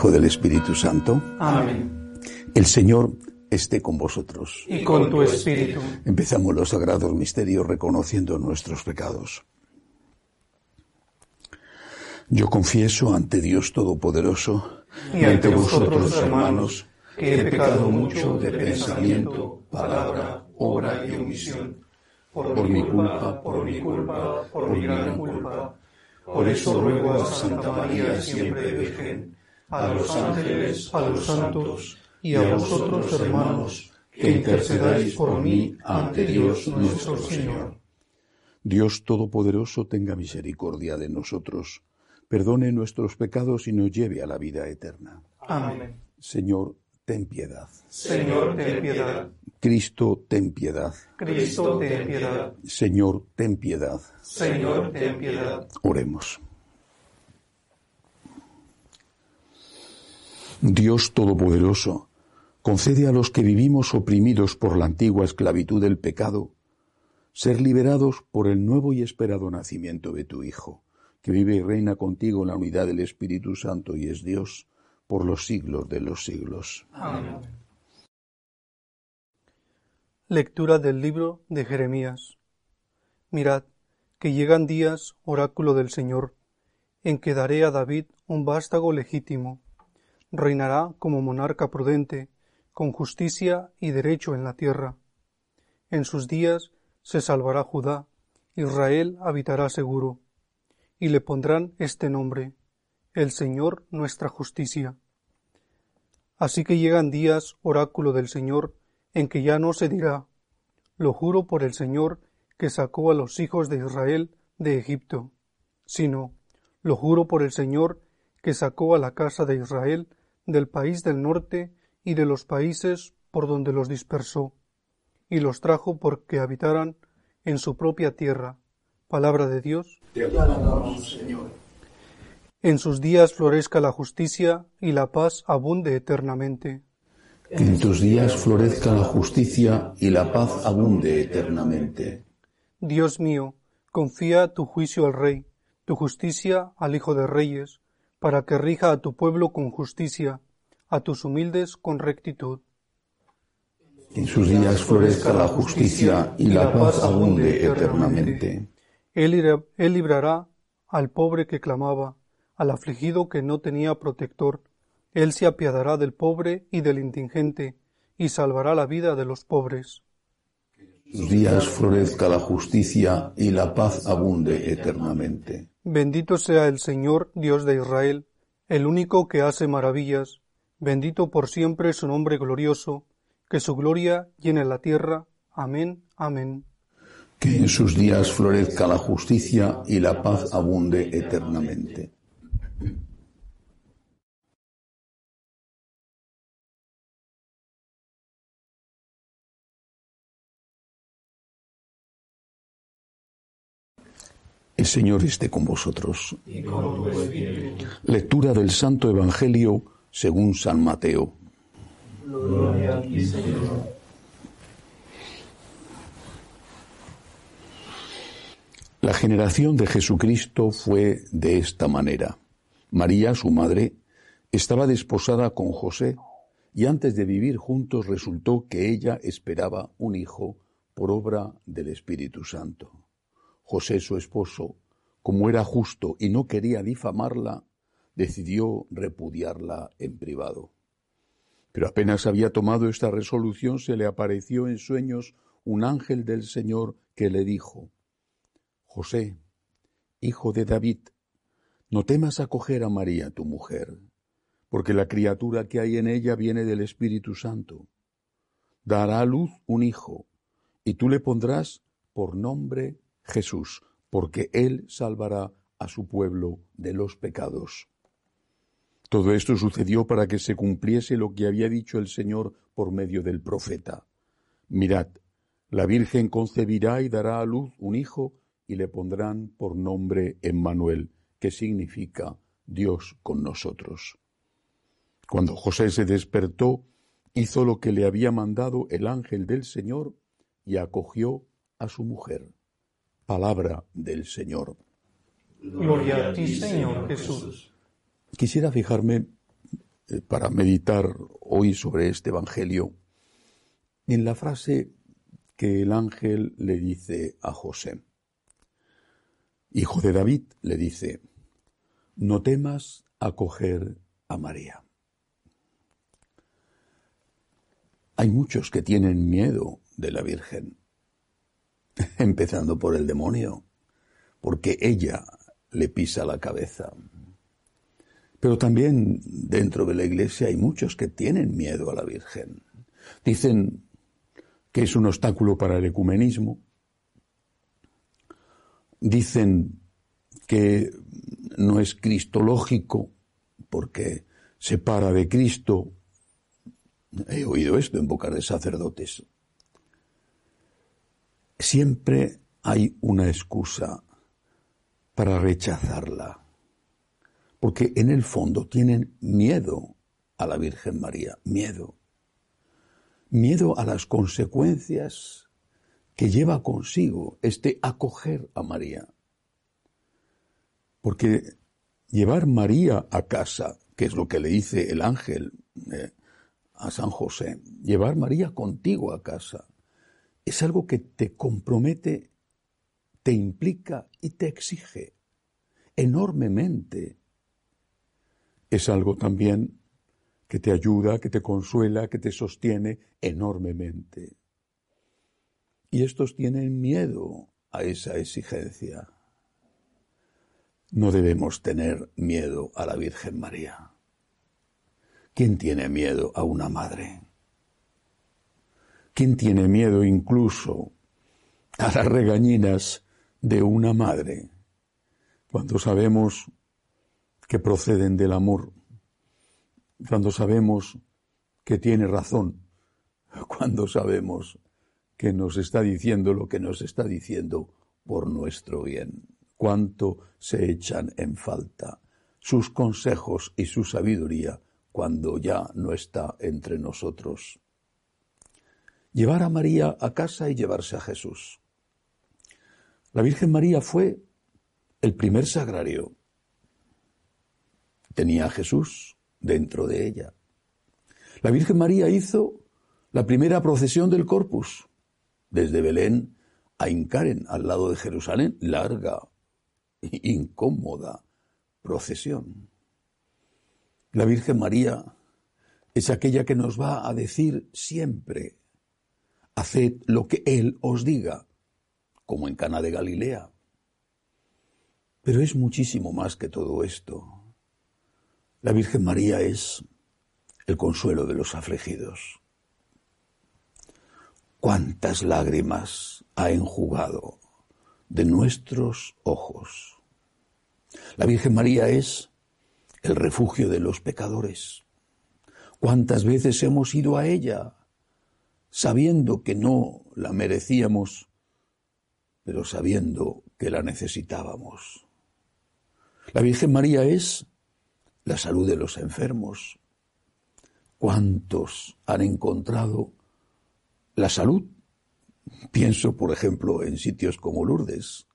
del Hijo, del Espíritu Santo. Amén. El Señor esté con vosotros. Y con tu espíritu. Empezamos los sagrados misterios reconociendo nuestros pecados. Yo confieso ante Dios Todopoderoso y ante vosotros, hermanos, que he pecado mucho de pensamiento, palabra, obra y omisión, por, mi culpa, por mi culpa, por mi gran culpa. Por eso ruego a Santa María siempre Virgen, a los ángeles, a los santos y a vosotros, hermanos, que intercedáis por mí ante Dios nuestro Señor. Dios Todopoderoso tenga misericordia de nosotros, perdone nuestros pecados y nos lleve a la vida eterna. Amén. Señor, ten piedad. Señor, ten piedad. Cristo, ten piedad. Cristo, ten piedad. Señor, ten piedad. Señor, ten piedad. Oremos. Dios Todopoderoso, concede a los que vivimos oprimidos por la antigua esclavitud del pecado, ser liberados por el nuevo y esperado nacimiento de tu Hijo, que vive y reina contigo en la unidad del Espíritu Santo y es Dios por los siglos de los siglos. Amén. Lectura del libro de Jeremías. Mirad, que llegan días, oráculo del Señor, en que daré a David un vástago legítimo. Reinará como monarca prudente, con justicia y derecho en la tierra. En sus días se salvará Judá, Israel habitará seguro, y le pondrán este nombre, el Señor nuestra justicia. Así que llegan días, oráculo del Señor, en que ya no se dirá, lo juro por el Señor que sacó a los hijos de Israel de Egipto, sino, lo juro por el Señor que sacó a la casa de Israel del país del norte y de los países por donde los dispersó, y los trajo porque habitaran en su propia tierra. Palabra de Dios. Te alabamos, Señor. En sus días florezca la justicia y la paz abunde eternamente. En tus días florezca la justicia y la paz abunde eternamente. Dios mío, confía tu juicio al Rey, tu justicia al Hijo de Reyes, para que rija a tu pueblo con justicia, a tus humildes con rectitud. En sus días florezca la justicia y la paz abunde eternamente. Él, él librará al pobre que clamaba, al afligido que no tenía protector. Él se apiadará del pobre y del indigente, y salvará la vida de los pobres. Días florezca la justicia y la paz abunde eternamente. Bendito sea el Señor, Dios de Israel, el único que hace maravillas. Bendito por siempre su nombre glorioso, que su gloria llene la tierra. Amén, amén. Que en sus días florezca la justicia y la paz abunde eternamente. El Señor esté con vosotros. Y con tu espíritu. Lectura del Santo Evangelio según San Mateo. Gloria a ti, Señor. La generación de Jesucristo fue de esta manera. María, su madre, estaba desposada con José y antes de vivir juntos resultó que ella esperaba un hijo por obra del Espíritu Santo. José, su esposo, como era justo y no quería difamarla, decidió repudiarla en privado. Pero apenas había tomado esta resolución, se le apareció en sueños un ángel del Señor que le dijo, José, hijo de David, no temas acoger a María, tu mujer, porque la criatura que hay en ella viene del Espíritu Santo. Dará a luz un hijo, y tú le pondrás por nombre Jesús, porque Él salvará a su pueblo de los pecados. Todo esto sucedió para que se cumpliese lo que había dicho el Señor por medio del profeta. Mirad, la Virgen concebirá y dará a luz un hijo y le pondrán por nombre Emmanuel, que significa Dios con nosotros. Cuando José se despertó, hizo lo que le había mandado el ángel del Señor y acogió a su mujer. Palabra del Señor. Gloria a ti, Señor Jesús. quisiera fijarme eh, para meditar hoy sobre este Evangelio en la frase que el ángel le dice a José. Hijo de David, le dice, no temas acoger a María. Hay muchos que tienen miedo de la Virgen, empezando por el demonio, porque ella le pisa la cabeza. Pero también dentro de la iglesia hay muchos que tienen miedo a la Virgen. Dicen que es un obstáculo para el ecumenismo. Dicen que no es cristológico porque separa de Cristo. He oído esto en boca de sacerdotes. Siempre hay una excusa para rechazarla, porque en el fondo tienen miedo a la Virgen María, miedo, miedo a las consecuencias que lleva consigo este acoger a María. Porque llevar María a casa, que es lo que le dice el ángel eh, a San José, llevar María contigo a casa, es algo que te compromete, te implica y te exige enormemente. Es algo también que te ayuda, que te consuela, que te sostiene enormemente. Y estos tienen miedo a esa exigencia. No debemos tener miedo a la Virgen María. ¿Quién tiene miedo a una madre? ¿Quién tiene miedo incluso a las regañinas de una madre? Cuando sabemos que proceden del amor, cuando sabemos que tiene razón, cuando sabemos que nos está diciendo lo que nos está diciendo por nuestro bien cuánto se echan en falta sus consejos y su sabiduría cuando ya no está entre nosotros. Llevar a María a casa y llevarse a Jesús. La Virgen María fue el primer sagrario. Tenía a Jesús dentro de ella. La Virgen María hizo la primera procesión del Corpus, desde Belén a Incaren, al lado de Jerusalén, larga, incómoda procesión. La Virgen María es aquella que nos va a decir siempre, haced lo que Él os diga, como en Cana de Galilea. Pero es muchísimo más que todo esto. La Virgen María es el consuelo de los afligidos. ¿Cuántas lágrimas ha enjugado de nuestros ojos. La Virgen María es el refugio de los pecadores. ¿Cuántas veces hemos ido a ella sabiendo que no la merecíamos, pero sabiendo que la necesitábamos? La Virgen María es la salud de los enfermos. ¿Cuántos han encontrado la salud Pienso, por ejemplo, en sitios como Lourdes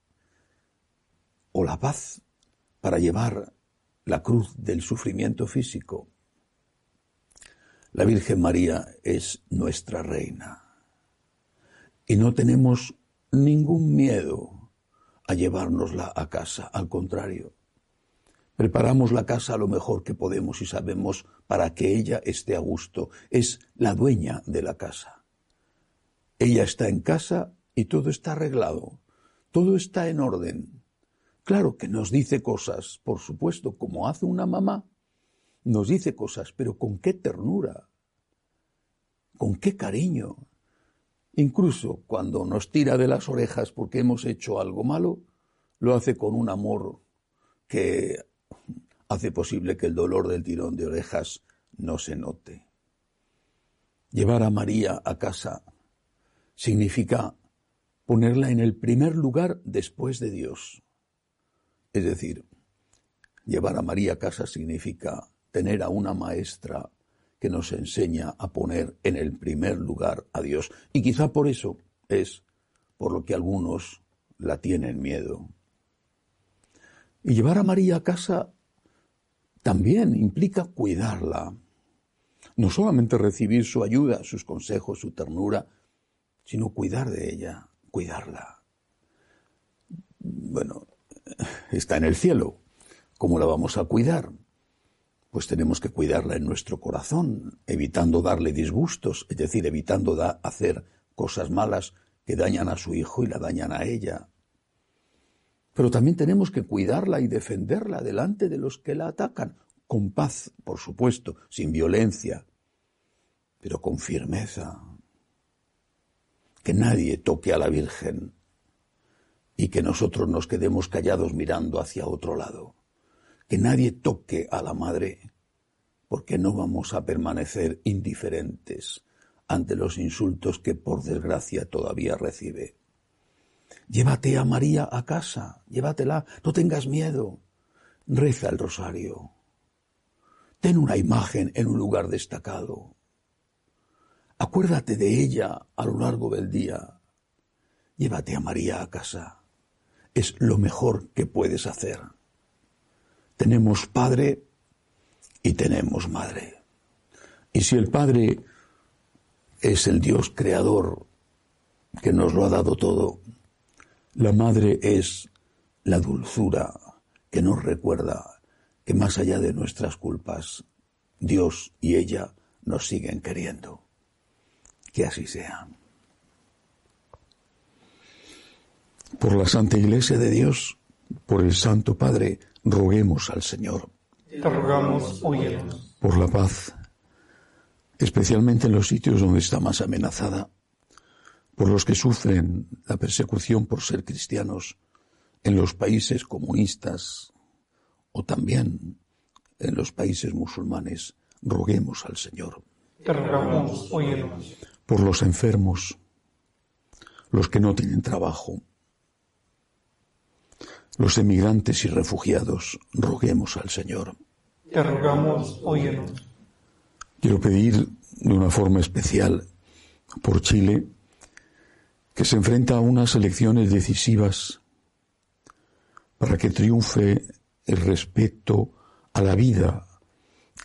o la paz para llevar la cruz del sufrimiento físico. La Virgen María es nuestra reina y no tenemos ningún miedo a llevárnosla a casa, al contrario. Preparamos la casa lo mejor que podemos y sabemos para que ella esté a gusto. Es la dueña de la casa. Ella está en casa y todo está arreglado, todo está en orden. Claro que nos dice cosas, por supuesto, como hace una mamá, nos dice cosas, pero con qué ternura, con qué cariño. Incluso cuando nos tira de las orejas porque hemos hecho algo malo, lo hace con un amor que hace posible que el dolor del tirón de orejas no se note. Llevar a María a casa significa ponerla en el primer lugar después de Dios. Es decir, llevar a María a casa significa tener a una maestra que nos enseña a poner en el primer lugar a Dios. Y quizá por eso es por lo que algunos la tienen miedo. Y llevar a María a casa también implica cuidarla. No solamente recibir su ayuda, sus consejos, su ternura, sino cuidar de ella, cuidarla. Bueno, está en el cielo. ¿Cómo la vamos a cuidar? Pues tenemos que cuidarla en nuestro corazón, evitando darle disgustos, es decir, evitando hacer cosas malas que dañan a su hijo y la dañan a ella. Pero también tenemos que cuidarla y defenderla delante de los que la atacan, con paz, por supuesto, sin violencia, pero con firmeza. Que nadie toque a la Virgen y que nosotros nos quedemos callados mirando hacia otro lado. Que nadie toque a la Madre, porque no vamos a permanecer indiferentes ante los insultos que por desgracia todavía recibe. Llévate a María a casa, llévatela, no tengas miedo. Reza el rosario. Ten una imagen en un lugar destacado. Acuérdate de ella a lo largo del día. Llévate a María a casa. Es lo mejor que puedes hacer. Tenemos padre y tenemos madre. Y si el padre es el Dios creador que nos lo ha dado todo, la madre es la dulzura que nos recuerda que más allá de nuestras culpas, Dios y ella nos siguen queriendo. Que así sea. Por la Santa Iglesia de Dios, por el Santo Padre, roguemos al Señor. Te rogamos, Por la paz, especialmente en los sitios donde está más amenazada, por los que sufren la persecución por ser cristianos en los países comunistas o también en los países musulmanes, roguemos al Señor. Te rogamos, Por los enfermos, los que no tienen trabajo, los emigrantes y refugiados, roguemos al Señor. Te rogamos, Quiero pedir de una forma especial por Chile, que se enfrenta a unas elecciones decisivas para que triunfe el respeto a la vida,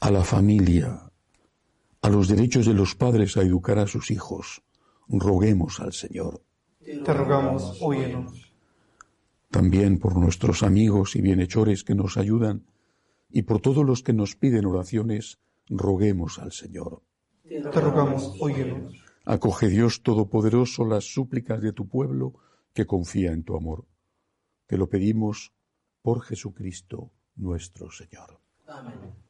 a la familia, a los derechos de los padres a educar a sus hijos. Roguemos al Señor. Te rogamos, óyenos. También por nuestros amigos y bienhechores que nos ayudan y por todos los que nos piden oraciones, roguemos al Señor. Te rogamos, óyenos. Acoge Dios Todopoderoso las súplicas de tu pueblo que confía en tu amor. Te lo pedimos por Jesucristo nuestro Señor. Amén.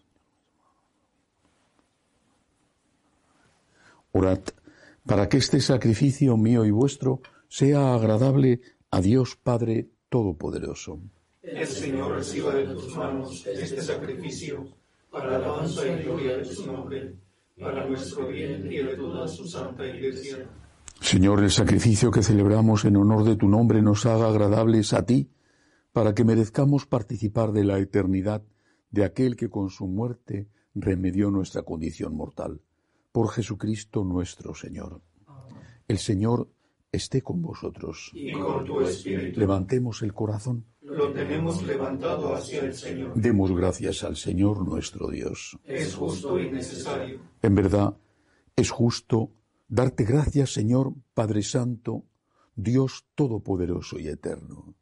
Orad para que este sacrificio mío y vuestro sea agradable a Dios Padre Todopoderoso. El Señor reciba de tus manos este sacrificio para la alabanza y gloria de su nombre, para nuestro bien y de toda su santa iglesia. Señor, el sacrificio que celebramos en honor de tu nombre nos haga agradables a ti, para que merezcamos participar de la eternidad de aquel que con su muerte remedió nuestra condición mortal. Por Jesucristo nuestro Señor. El Señor esté con vosotros. Y con tu espíritu. Levantemos el corazón. Lo tenemos levantado hacia el Señor. Demos gracias al Señor nuestro Dios. Es justo y necesario. En verdad, es justo darte gracias, Señor Padre Santo, Dios Todopoderoso y Eterno.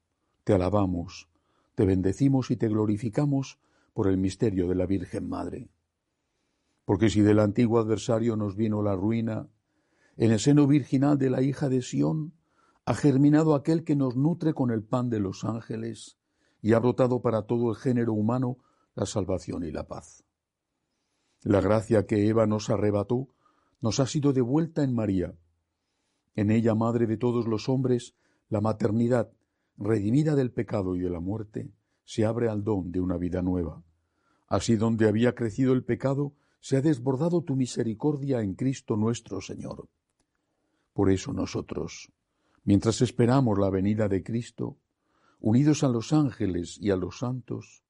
Te alabamos, te bendecimos y te glorificamos por el misterio de la Virgen Madre. Porque si del antiguo adversario nos vino la ruina, en el seno virginal de la hija de Sión ha germinado aquel que nos nutre con el pan de los ángeles y ha brotado para todo el género humano la salvación y la paz. La gracia que Eva nos arrebató nos ha sido devuelta en María. En ella, madre de todos los hombres, la maternidad, redimida del pecado y de la muerte, se abre al don de una vida nueva. Así donde había crecido el pecado, se ha desbordado tu misericordia en Cristo nuestro Señor. Por eso nosotros, mientras esperamos la venida de Cristo, unidos a los ángeles y a los santos,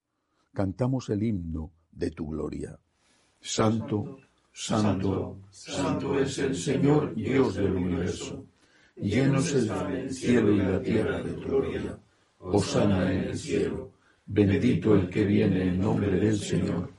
cantamos el himno de tu gloria. Santo, santo, santo es el Señor Dios del universo. Llenos el cielo y la tierra de tu gloria. Osana en el cielo. Bendito el que viene en nombre del Señor.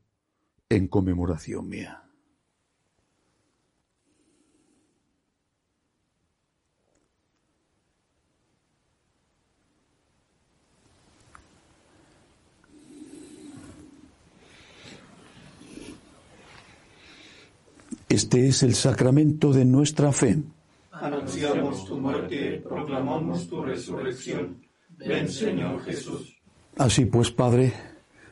en conmemoración mía. Este es el sacramento de nuestra fe. Anunciamos tu muerte, proclamamos tu resurrección. Ven, Señor Jesús. Así pues, Padre,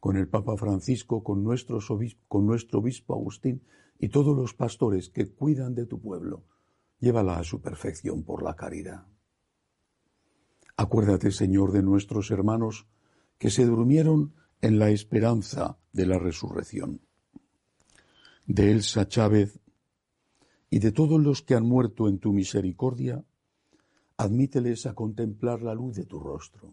con el Papa Francisco, con, con nuestro obispo Agustín y todos los pastores que cuidan de tu pueblo. Llévala a su perfección por la caridad. Acuérdate, Señor, de nuestros hermanos que se durmieron en la esperanza de la resurrección. De Elsa Chávez, y de todos los que han muerto en tu misericordia, admíteles a contemplar la luz de tu rostro.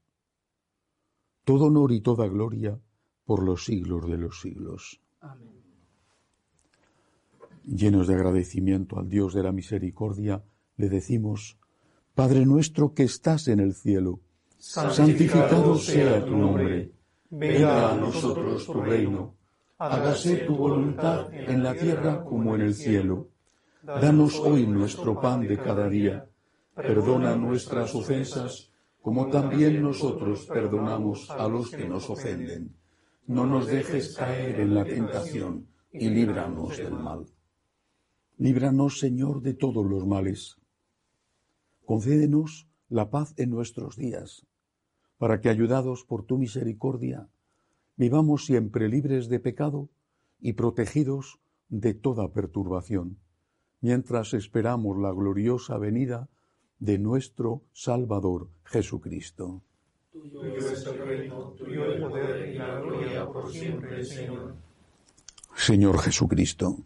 todo honor y toda gloria por los siglos de los siglos. Amén. Llenos de agradecimiento al Dios de la misericordia, le decimos, Padre nuestro que estás en el cielo, santificado sea tu nombre, venga a nosotros tu reino, hágase tu voluntad en la tierra como en el cielo. Danos hoy nuestro pan de cada día, perdona nuestras ofensas, como también nosotros perdonamos a los que nos ofenden. No nos dejes caer en la tentación y líbranos del mal. Líbranos, Señor, de todos los males. Concédenos la paz en nuestros días, para que, ayudados por tu misericordia, vivamos siempre libres de pecado y protegidos de toda perturbación, mientras esperamos la gloriosa venida de nuestro Salvador Jesucristo. Tuyo es el reino, tuyo el poder y la gloria por siempre, Señor. Señor Jesucristo,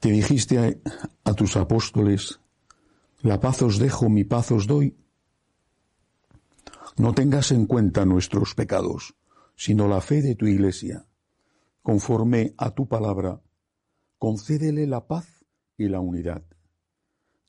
que dijiste a, a, tus apóstoles, la paz os dejo, mi paz os doy. No tengas en cuenta nuestros pecados, sino la fe de tu Iglesia. Conforme a tu palabra, concédele la paz y la unidad.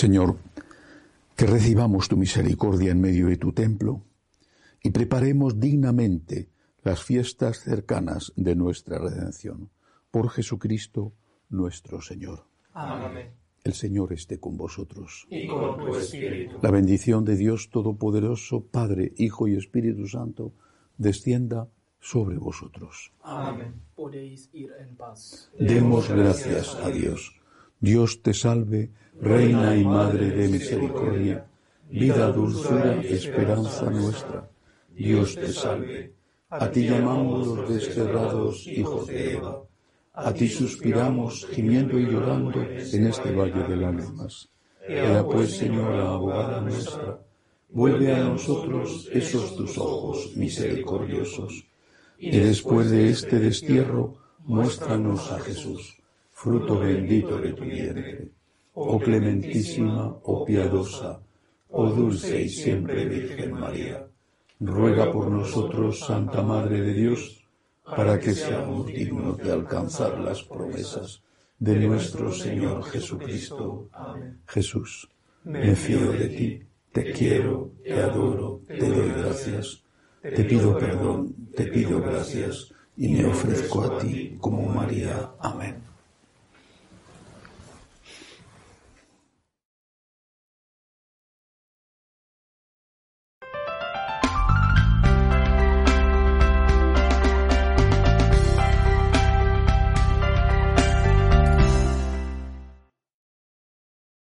Señor, que recibamos tu misericordia en medio de tu templo y preparemos dignamente las fiestas cercanas de nuestra redención. Por Jesucristo nuestro Señor. Amén. El Señor esté con vosotros. Y con tu espíritu. La bendición de Dios Todopoderoso, Padre, Hijo y Espíritu Santo, descienda sobre vosotros. Amén. Podéis ir en paz. Demos gracias a Dios. Dios te salve, Reina y Madre de misericordia, vida, dulzura, esperanza nuestra. Dios te salve. A ti llamamos los desterrados hijos de Eva. A ti suspiramos, gimiendo y llorando en este valle de lágrimas. Ea pues, Señora, abogada nuestra, vuelve a nosotros esos tus ojos misericordiosos, y después de este destierro, muéstranos a Jesús, fruto bendito de tu vientre. Oh clementísima, oh piadosa, oh dulce y siempre Virgen María, ruega por nosotros, Santa Madre de Dios, para que seamos dignos de alcanzar las promesas de nuestro Señor Jesucristo. Jesús, me fío de ti, te quiero, te adoro, te doy gracias, te pido perdón, te pido gracias y me ofrezco a ti como María. Amén.